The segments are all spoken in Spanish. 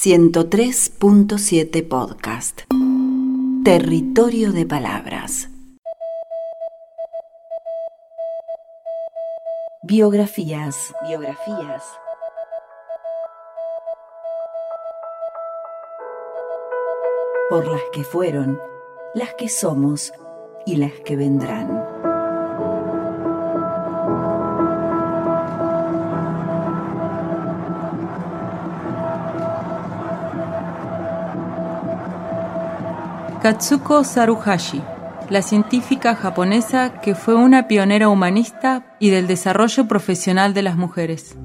103.7 Podcast. Territorio de Palabras. Biografías, biografías. Por las que fueron, las que somos y las que vendrán. Katsuko Saruhashi, la científica japonesa que fue una pionera humanista y del desarrollo profesional de las mujeres.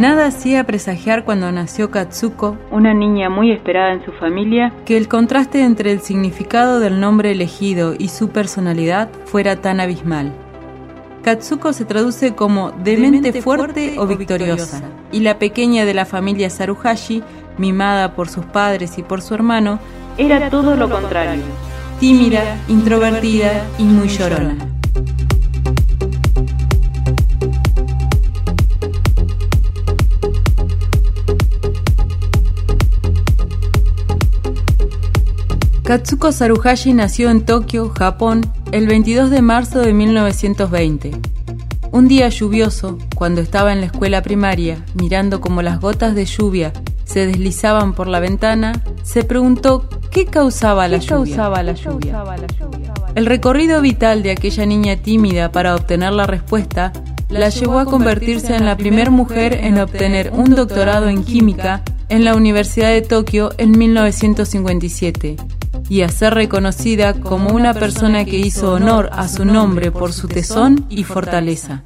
Nada hacía presagiar cuando nació Katsuko, una niña muy esperada en su familia, que el contraste entre el significado del nombre elegido y su personalidad fuera tan abismal. Katsuko se traduce como de mente fuerte o victoriosa, y la pequeña de la familia Saruhashi, mimada por sus padres y por su hermano, era todo lo contrario, tímida, introvertida y muy llorona. Katsuko Saruhashi nació en Tokio, Japón, el 22 de marzo de 1920. Un día lluvioso, cuando estaba en la escuela primaria, mirando cómo las gotas de lluvia se deslizaban por la ventana, se preguntó qué causaba, la, causaba la lluvia. El recorrido vital de aquella niña tímida para obtener la respuesta la llevó a convertirse en la primera mujer en obtener un doctorado en química en la Universidad de Tokio en 1957 y a ser reconocida como una persona que hizo honor a su nombre por su tesón y fortaleza.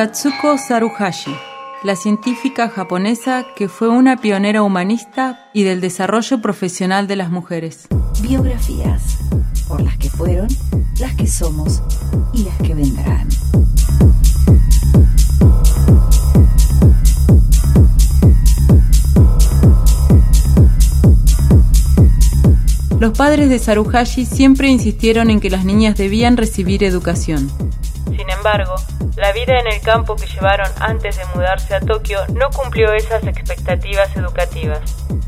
Katsuko Saruhashi, la científica japonesa que fue una pionera humanista y del desarrollo profesional de las mujeres. Biografías, por las que fueron, las que somos y las que vendrán. Los padres de Saruhashi siempre insistieron en que las niñas debían recibir educación. Sin embargo, la vida en el campo que llevaron antes de mudarse a Tokio no cumplió esas expectativas educativas.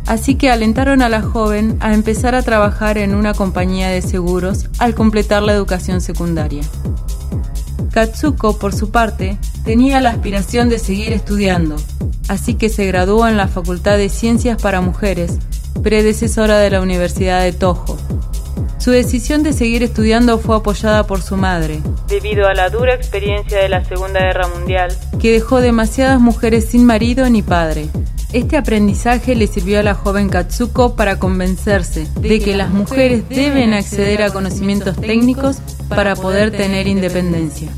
Así que alentaron a la joven a empezar a trabajar en una compañía de seguros al completar la educación secundaria. Katsuko, por su parte, tenía la aspiración de seguir estudiando, así que se graduó en la Facultad de Ciencias para Mujeres predecesora de la Universidad de Toho. Su decisión de seguir estudiando fue apoyada por su madre, debido a la dura experiencia de la Segunda Guerra Mundial, que dejó demasiadas mujeres sin marido ni padre. Este aprendizaje le sirvió a la joven Katsuko para convencerse de que las mujeres deben acceder a conocimientos técnicos para poder tener independencia.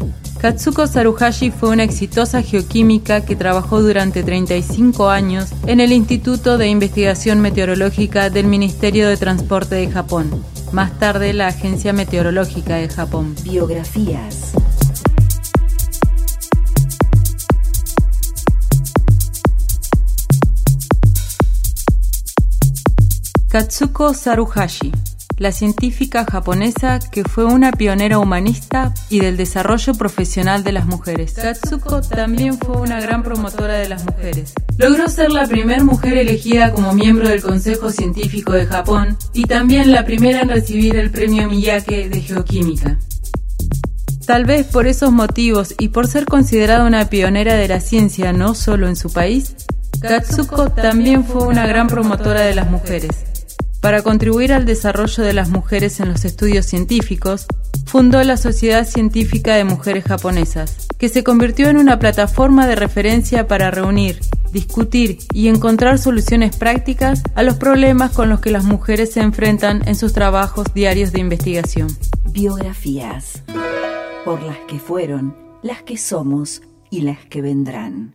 Katsuko Saruhashi fue una exitosa geoquímica que trabajó durante 35 años en el Instituto de Investigación Meteorológica del Ministerio de Transporte de Japón, más tarde la Agencia Meteorológica de Japón. Biografías. Katsuko Saruhashi la científica japonesa que fue una pionera humanista y del desarrollo profesional de las mujeres. Katsuko también fue una gran promotora de las mujeres. Logró ser la primera mujer elegida como miembro del Consejo Científico de Japón y también la primera en recibir el premio Miyake de Geoquímica. Tal vez por esos motivos y por ser considerada una pionera de la ciencia no solo en su país, Katsuko también fue una gran promotora de las mujeres. Para contribuir al desarrollo de las mujeres en los estudios científicos, fundó la Sociedad Científica de Mujeres Japonesas, que se convirtió en una plataforma de referencia para reunir, discutir y encontrar soluciones prácticas a los problemas con los que las mujeres se enfrentan en sus trabajos diarios de investigación. Biografías por las que fueron, las que somos y las que vendrán.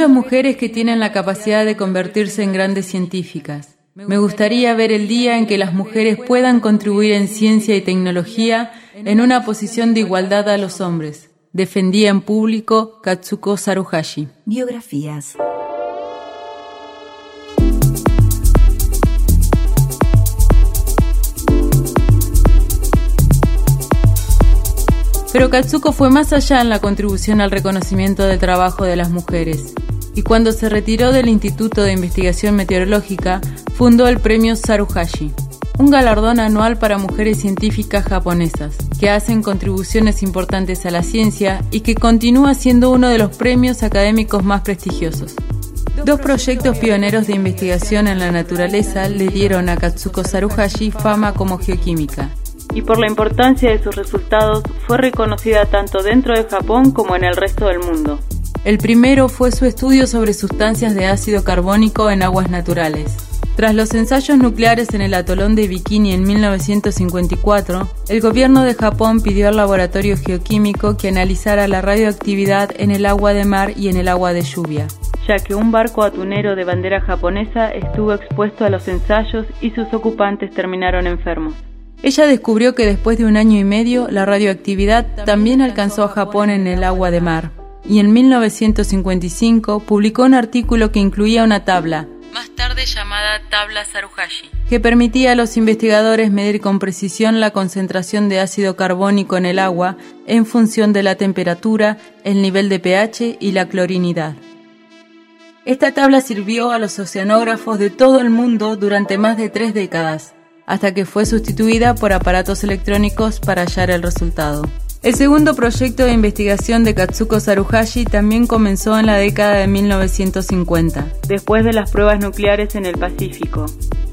Muchas mujeres que tienen la capacidad de convertirse en grandes científicas. Me gustaría ver el día en que las mujeres puedan contribuir en ciencia y tecnología en una posición de igualdad a los hombres. Defendía en público Katsuko Saruhashi. Biografías. Pero Katsuko fue más allá en la contribución al reconocimiento del trabajo de las mujeres. Y cuando se retiró del Instituto de Investigación Meteorológica, fundó el premio Saruhashi, un galardón anual para mujeres científicas japonesas, que hacen contribuciones importantes a la ciencia y que continúa siendo uno de los premios académicos más prestigiosos. Dos proyectos pioneros de investigación en la naturaleza le dieron a Katsuko Saruhashi fama como geoquímica, y por la importancia de sus resultados fue reconocida tanto dentro de Japón como en el resto del mundo. El primero fue su estudio sobre sustancias de ácido carbónico en aguas naturales. Tras los ensayos nucleares en el atolón de Bikini en 1954, el gobierno de Japón pidió al laboratorio geoquímico que analizara la radioactividad en el agua de mar y en el agua de lluvia, ya que un barco atunero de bandera japonesa estuvo expuesto a los ensayos y sus ocupantes terminaron enfermos. Ella descubrió que después de un año y medio la radioactividad también alcanzó a Japón en el agua de mar, y en 1955 publicó un artículo que incluía una tabla, más tarde llamada tabla Saruhashi, que permitía a los investigadores medir con precisión la concentración de ácido carbónico en el agua en función de la temperatura, el nivel de pH y la clorinidad. Esta tabla sirvió a los oceanógrafos de todo el mundo durante más de tres décadas hasta que fue sustituida por aparatos electrónicos para hallar el resultado. El segundo proyecto de investigación de Katsuko Saruhashi también comenzó en la década de 1950, después de las pruebas nucleares en el Pacífico,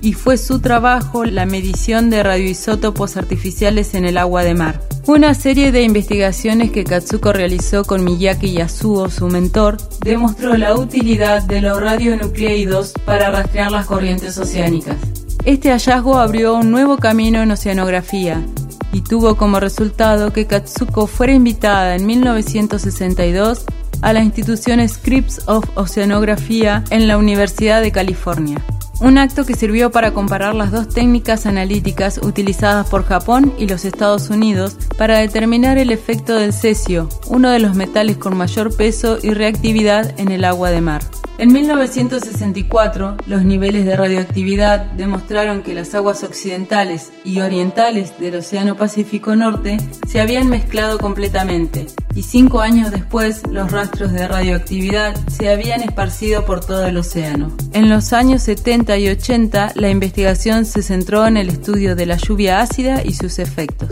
y fue su trabajo la medición de radioisótopos artificiales en el agua de mar. Una serie de investigaciones que Katsuko realizó con Miyake Yasuo, su mentor, demostró la utilidad de los radionucleidos para rastrear las corrientes oceánicas. Este hallazgo abrió un nuevo camino en oceanografía y tuvo como resultado que Katsuko fuera invitada en 1962 a la institución Scripps of Oceanografía en la Universidad de California. Un acto que sirvió para comparar las dos técnicas analíticas utilizadas por Japón y los Estados Unidos para determinar el efecto del cesio, uno de los metales con mayor peso y reactividad en el agua de mar. En 1964, los niveles de radioactividad demostraron que las aguas occidentales y orientales del Océano Pacífico Norte se habían mezclado completamente, y cinco años después los rastros de radioactividad se habían esparcido por todo el océano. En los años 70 y 80, la investigación se centró en el estudio de la lluvia ácida y sus efectos.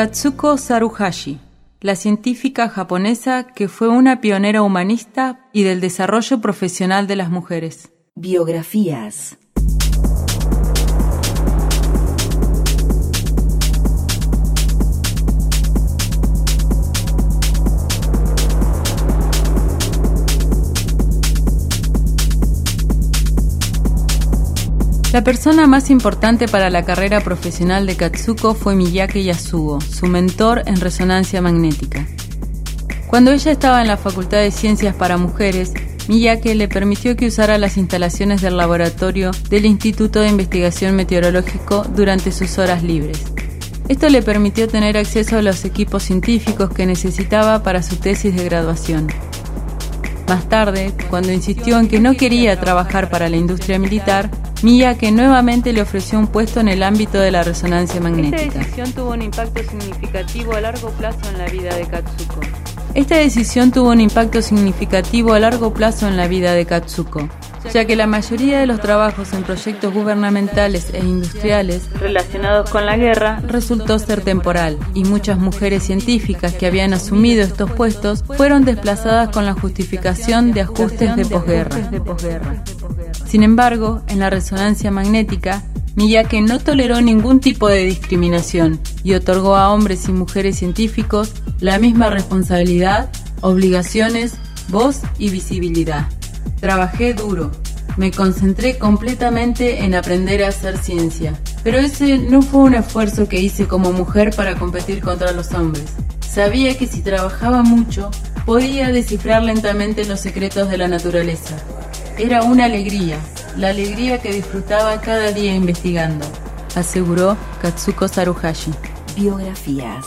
Katsuko Saruhashi, la científica japonesa que fue una pionera humanista y del desarrollo profesional de las mujeres. Biografías. La persona más importante para la carrera profesional de Katsuko fue Miyake Yasugo, su mentor en resonancia magnética. Cuando ella estaba en la Facultad de Ciencias para Mujeres, Miyake le permitió que usara las instalaciones del laboratorio del Instituto de Investigación Meteorológico durante sus horas libres. Esto le permitió tener acceso a los equipos científicos que necesitaba para su tesis de graduación. Más tarde, cuando insistió en que no quería trabajar para la industria militar, Miyake nuevamente le ofreció un puesto en el ámbito de la resonancia magnética. Esta decisión tuvo un impacto significativo a largo plazo en la vida de Katsuko. Esta decisión tuvo un impacto significativo a largo plazo en la vida de Katsuko ya que la mayoría de los trabajos en proyectos gubernamentales e industriales relacionados con la guerra resultó ser temporal y muchas mujeres científicas que habían asumido estos puestos fueron desplazadas con la justificación de ajustes de posguerra. Sin embargo, en la resonancia magnética, Miyake no toleró ningún tipo de discriminación y otorgó a hombres y mujeres científicos la misma responsabilidad, obligaciones, voz y visibilidad. Trabajé duro, me concentré completamente en aprender a hacer ciencia, pero ese no fue un esfuerzo que hice como mujer para competir contra los hombres. Sabía que si trabajaba mucho, podía descifrar lentamente los secretos de la naturaleza. Era una alegría, la alegría que disfrutaba cada día investigando, aseguró Katsuko Saruhashi. Biografías.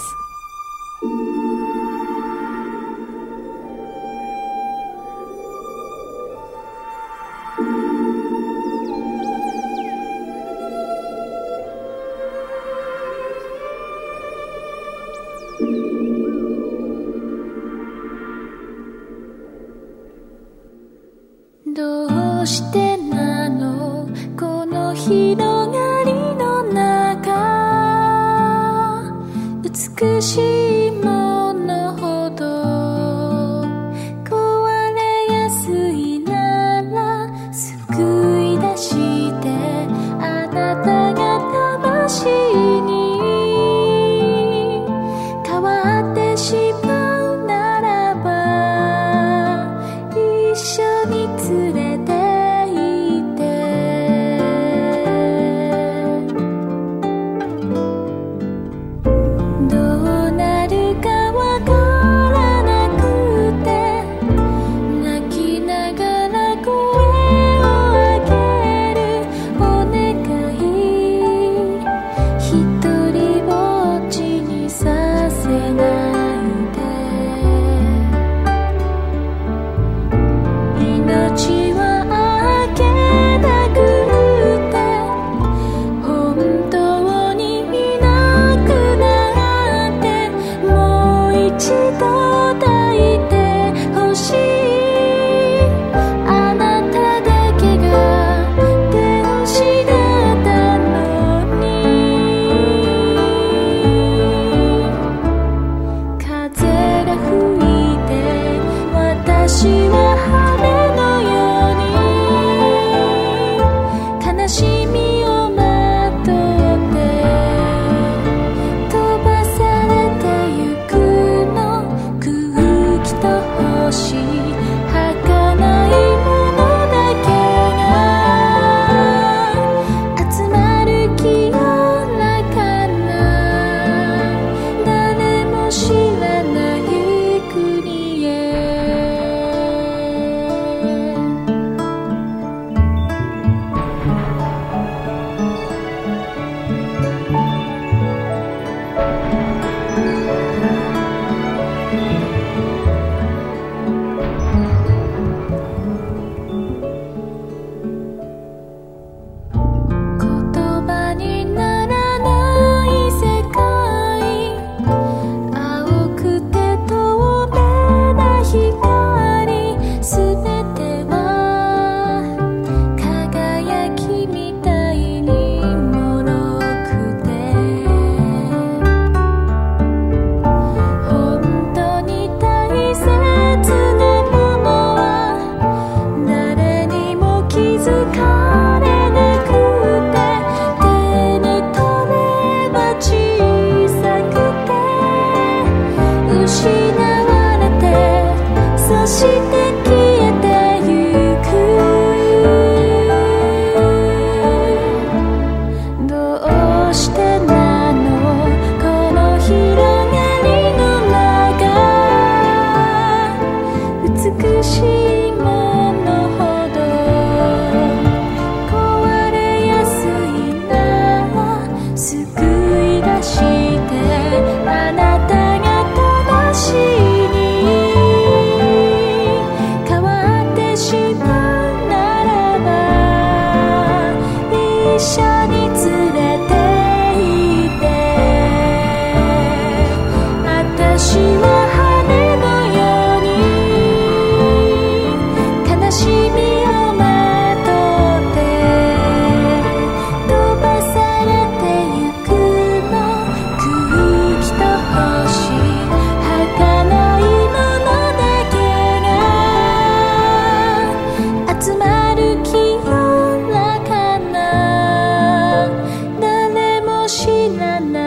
Que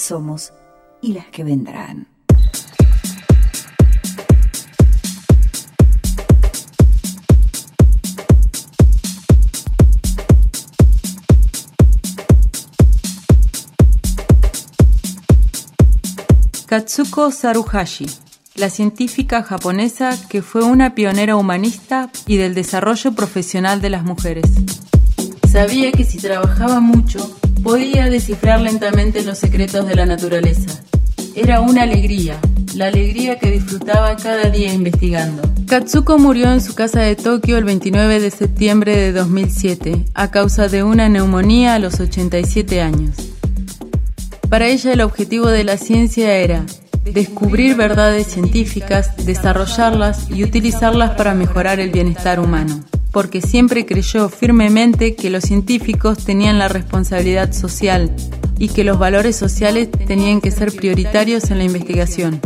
somos y las que vendrán. Katsuko Saruhashi, la científica japonesa que fue una pionera humanista y del desarrollo profesional de las mujeres. Sabía que si trabajaba mucho, Podía descifrar lentamente los secretos de la naturaleza. Era una alegría, la alegría que disfrutaba cada día investigando. Katsuko murió en su casa de Tokio el 29 de septiembre de 2007 a causa de una neumonía a los 87 años. Para ella el objetivo de la ciencia era descubrir verdades científicas, desarrollarlas y utilizarlas para mejorar el bienestar humano porque siempre creyó firmemente que los científicos tenían la responsabilidad social y que los valores sociales tenían que ser prioritarios en la investigación.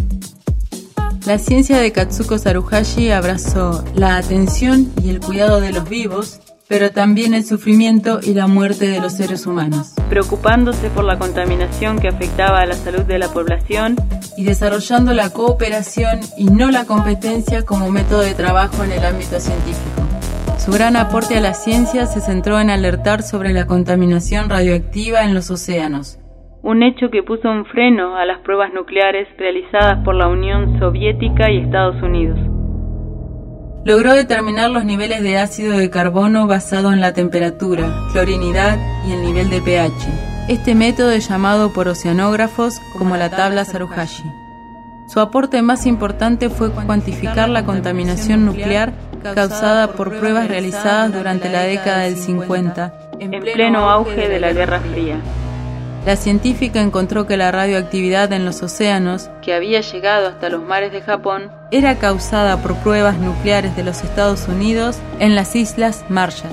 La ciencia de Katsuko Saruhashi abrazó la atención y el cuidado de los vivos, pero también el sufrimiento y la muerte de los seres humanos, preocupándose por la contaminación que afectaba a la salud de la población y desarrollando la cooperación y no la competencia como método de trabajo en el ámbito científico. Su gran aporte a la ciencia se centró en alertar sobre la contaminación radioactiva en los océanos, un hecho que puso un freno a las pruebas nucleares realizadas por la Unión Soviética y Estados Unidos. Logró determinar los niveles de ácido de carbono basado en la temperatura, clorinidad y el nivel de pH. Este método es llamado por oceanógrafos como la tabla Saruhashi. Su aporte más importante fue cuantificar la contaminación nuclear causada por pruebas realizadas durante la década del 50, en pleno auge de la Guerra Fría. La científica encontró que la radioactividad en los océanos, que había llegado hasta los mares de Japón, era causada por pruebas nucleares de los Estados Unidos en las islas Marshall.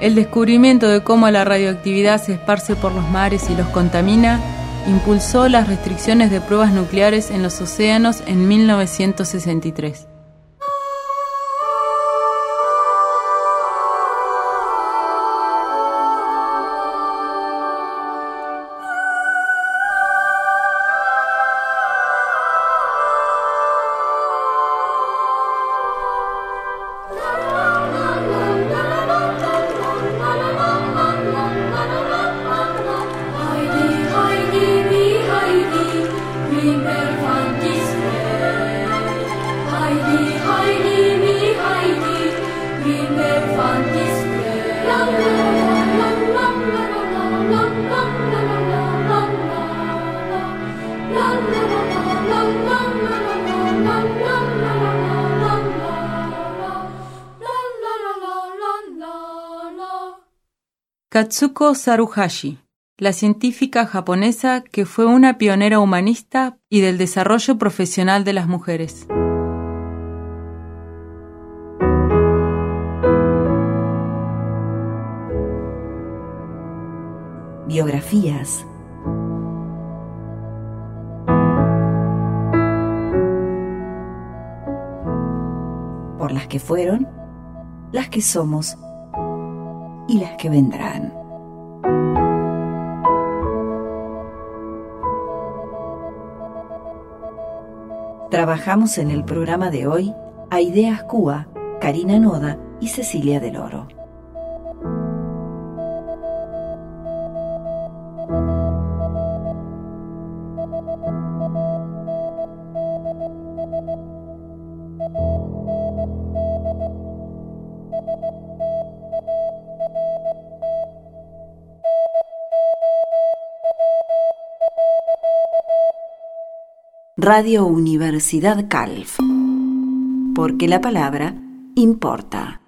El descubrimiento de cómo la radioactividad se esparce por los mares y los contamina impulsó las restricciones de pruebas nucleares en los océanos en 1963. Katsuko Saruhashi, la científica japonesa que fue una pionera humanista y del desarrollo profesional de las mujeres. Biografías. Por las que fueron, las que somos y las que vendrán. Trabajamos en el programa de hoy a Ideas Cuba, Karina Noda y Cecilia del Oro. Radio Universidad Calf. Porque la palabra importa.